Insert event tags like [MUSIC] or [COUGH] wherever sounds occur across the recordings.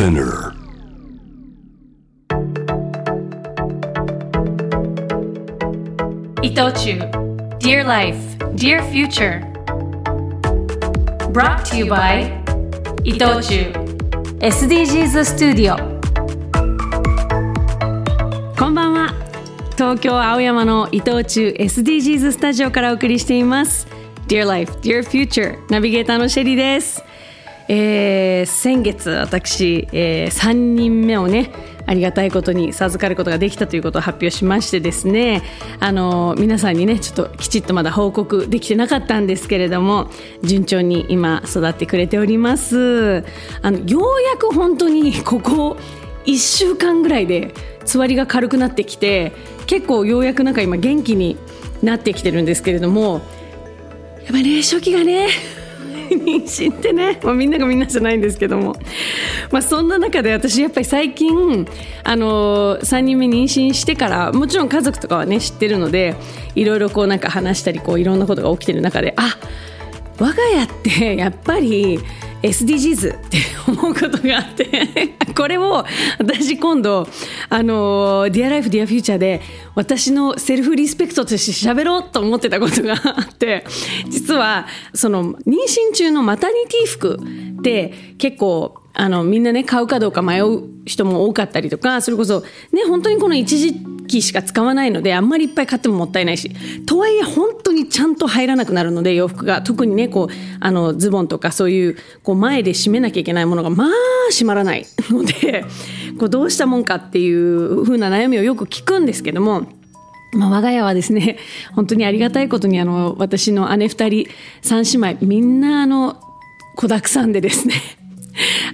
Spinner. 伊藤忠 Dear Life, Dear Future Brought to you by 伊藤忠 SDGs スタジオこんばんは東京青山の伊藤忠 SDGs スタジオからお送りしています Dear Life, Dear Future ナビゲーターのシェリーですえー、先月私、えー、3人目をねありがたいことに授かることができたということを発表しましてですねあの皆さんにねちょっときちっとまだ報告できてなかったんですけれども順調に今育ってくれております。あのようやく本当に [LAUGHS] ここ1週間ぐらいでつわりが軽くなってきて結構ようやくなんか今元気になってきてるんですけれどもやっぱね初期がね妊娠ってね、まあ、みんながみんなじゃないんですけども、まあ、そんな中で私やっぱり最近あの3人目妊娠してからもちろん家族とかはね知ってるのでいろいろこうなんか話したりこういろんなことが起きてる中であ我が家ってやっぱり SDGs って思うことがあって [LAUGHS] これを私今度あの Dear Life Dear Future で私のセルフリスペクトとして喋ろうと思ってたことがあって実はその妊娠中のマタニティ服って結構あのみんなね買うかどうか迷う人も多かったりとかそれこそね本当にこの一時期しか使わないのであんまりいっぱい買ってももったいないし。とはいえ本当にちゃんと入らなくなるので洋服が。特にねこうあのズボンとかそういうこう前で締めなきゃいけないものがまあ締まらない。[LAUGHS] のでこうどうしたもんかっていう風な悩みをよく聞くんですけども。まあ、我が家はですね本当にありがたいことにあの私の姉2人3姉妹みんなあの子だくさんでですね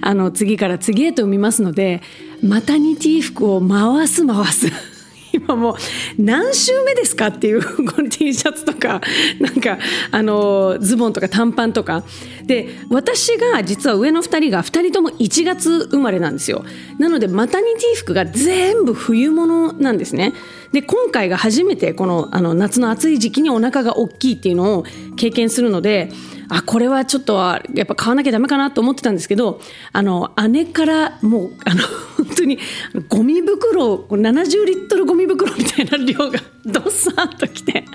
あの次から次へと産みますのでマタニティ服を回す回す。今もう何週目ですかっていう [LAUGHS] この T シャツとかなんかあのズボンとか短パンとか。で私が実は上の2人が2人とも1月生まれなんですよ。なのでマタニティ服が全部冬物なんですね。で今回が初めてこのあの夏の暑い時期にお腹が大きいっていうのを経験するのであこれはちょっとはやっぱ買わなきゃダメかなと思ってたんですけどあの姉からもうあの [LAUGHS] 本当にゴミ袋70リットルゴミ袋みたいな量がどっさーっときて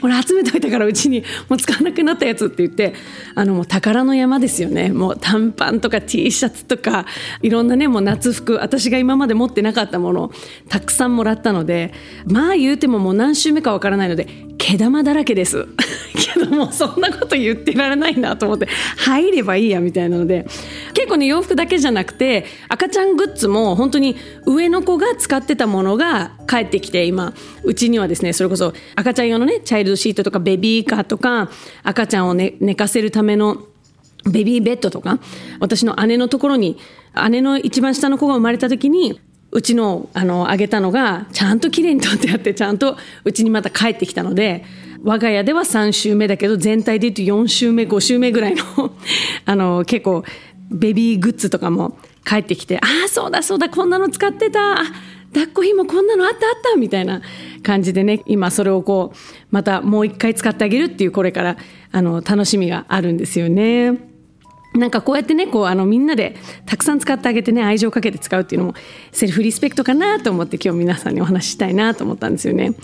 これ集めといたからうちにもう使わなくなったやつって言ってあのもう宝の山ですよね。もう短パンとか T シャツとかいろんなねもう夏服私が今まで持ってなかったものたくさんもらったのでまあ言うてももう何週目かわからないので毛玉だらけです。けどもそんなこと言ってられないなと思って入ればいいやみたいなので結構ね洋服だけじゃなくて赤ちゃんグッズも本当に上の子が使ってたものが帰ってきて今うちにはですねそれこそ赤ちゃん用のねチャイルドシートとかベビーカーとか赤ちゃんを、ね、寝かせるためのベビーベッドとか私の姉のところに姉の一番下の子が生まれた時にうちのあのあげたのがちゃんときれいに取ってあってちゃんとうちにまた帰ってきたので我が家では3週目だけど全体で言うと4週目5週目ぐらいの [LAUGHS] あの結構ベビーグッズとかも帰ってきてああそうだそうだこんなの使ってた抱っこひもこんなのあったあった？みたいな感じでね今それをこうまたもう一回使ってあげるっていうこれからあの楽しみがあるんですよね。なんかこうやってねこうあのみんなでたくさん使ってあげてね愛情をかけて使うっていうのもセルフリスペクトかなと思って今日皆さんにお話ししたいなと思ったんですよね。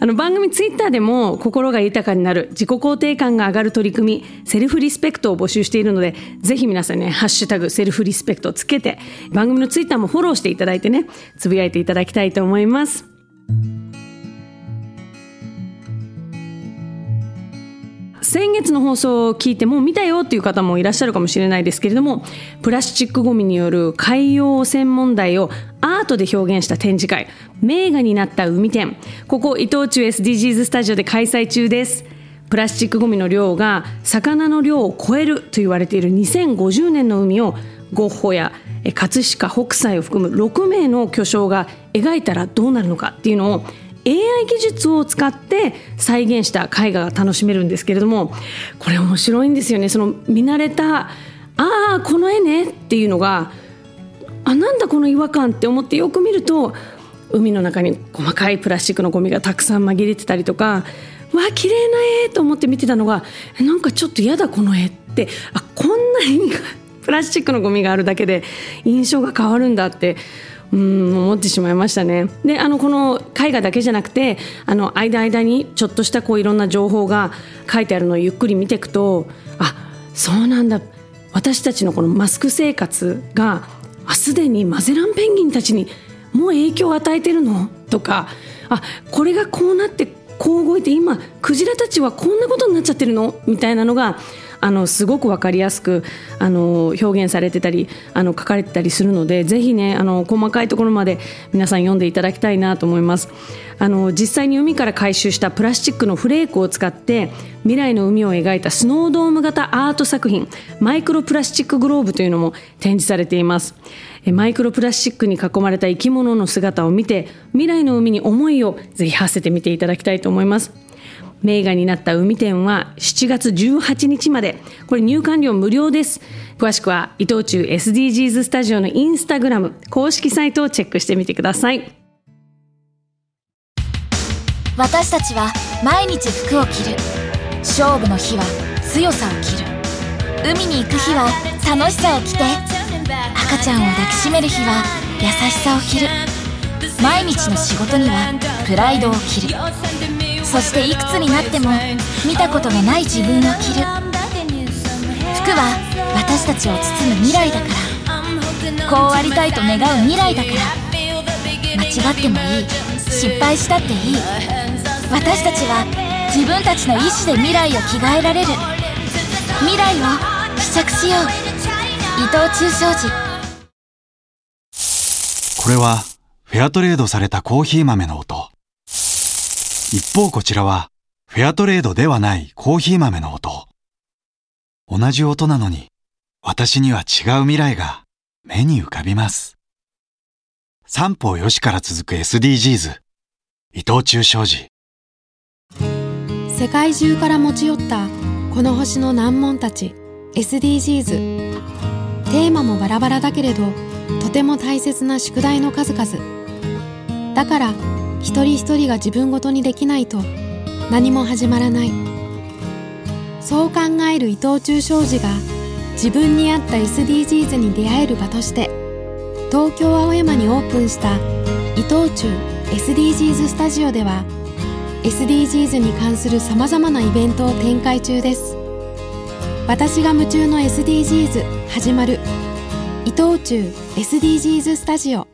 あの番組ツイッターでも心が豊かになる自己肯定感が上がる取り組みセルフリスペクトを募集しているのでぜひ皆さんねハッシュタグセルフリスペクトをつけて番組のツイッターもフォローしていただいてねつぶやいていただきたいと思います。先月の放送を聞いてもう見たよっていう方もいらっしゃるかもしれないですけれどもプラスチックごみによる海洋汚染問題をアートで表現した展示会名画になった海展。ここ伊藤忠 SDGs スタジオで開催中です。プラスチックごみの量が魚の量を超えると言われている2050年の海をゴッホや葛飾北斎を含む6名の巨匠が描いたらどうなるのかっていうのを AI 技術を使って再現した絵画が楽しめるんですけれどもこれ面白いんですよね。その見慣れたああこの絵ねっていうのがあなんだこの違和感って思ってよく見ると海の中に細かいプラスチックのゴミがたくさん紛れてたりとかわあ綺麗な絵と思って見てたのがなんかちょっと嫌だこの絵ってあこんなに [LAUGHS] プラスチックのゴミがあるだけで印象が変わるんだってうん思ってしまいましたね。であのこの絵画だけじゃなくてあの間間にちょっとしたこういろんな情報が書いてあるのをゆっくり見ていくとあそうなんだ。私たちのこのマスク生活がすでにマゼランペンギンたちにもう影響を与えてるの？とかあこれがこうなってこう動いて今クジラたちはこんなことになっちゃってるの？みたいなのがあのすごく分かりやすくあの表現されてたりあの書かれてたりするのでぜひねあの細かいところまで皆さん読んでいただきたいなと思います。あの実際に海から回収したプラスチックのフレークを使って未来の海を描いたスノードーム型アート作品マイクロプラスチックグローブというのも展示されています。マイクロプラスチックに囲まれた生き物の姿を見て未来の海に思いをぜひ馳せてみていただきたいと思います。名画になった海展は7月18日まで。これ入館料無料です。詳しくは伊藤忠 SDGs スタジオのインスタグラム公式サイトをチェックしてみてください。私たちは毎日服を着る。勝負の日は強さを着る。海に行く日は楽しさを着て赤ちゃんを抱きしめる日は優しさを着る。毎日の仕事にはプライドを着る。そしていくつになっても見たことのない自分を着る。服は私たちを包む未来だから。こうありたいと願う未来だから。間違ってもいい。失敗したっていい。私たちは自分たちの意志で未来を着替えられる。未来を試着しよう。伊藤忠商事。これはフェアトレードされたコーヒー豆の音。一方こちらは、フェアトレードではないコーヒー豆の音。同じ音なのに、私には違う未来が目に浮かびます。三方よしから続く SDGs、伊藤忠商事。世界中から持ち寄ったこの星の難問たち SDGs テーマもバラバラだけれどとても大切な宿題の数々だから一人一人が自分ごとにできないと何も始まらない。そう考える伊藤忠商事が自分に合った SDGs に出会える場として東京青山にオープンした伊藤忠 SDGs スタジオでは SDGs に関するさまざまなイベントを展開中です。私が夢中の SDGs 始まる。伊藤忠 SDGs スタジオ。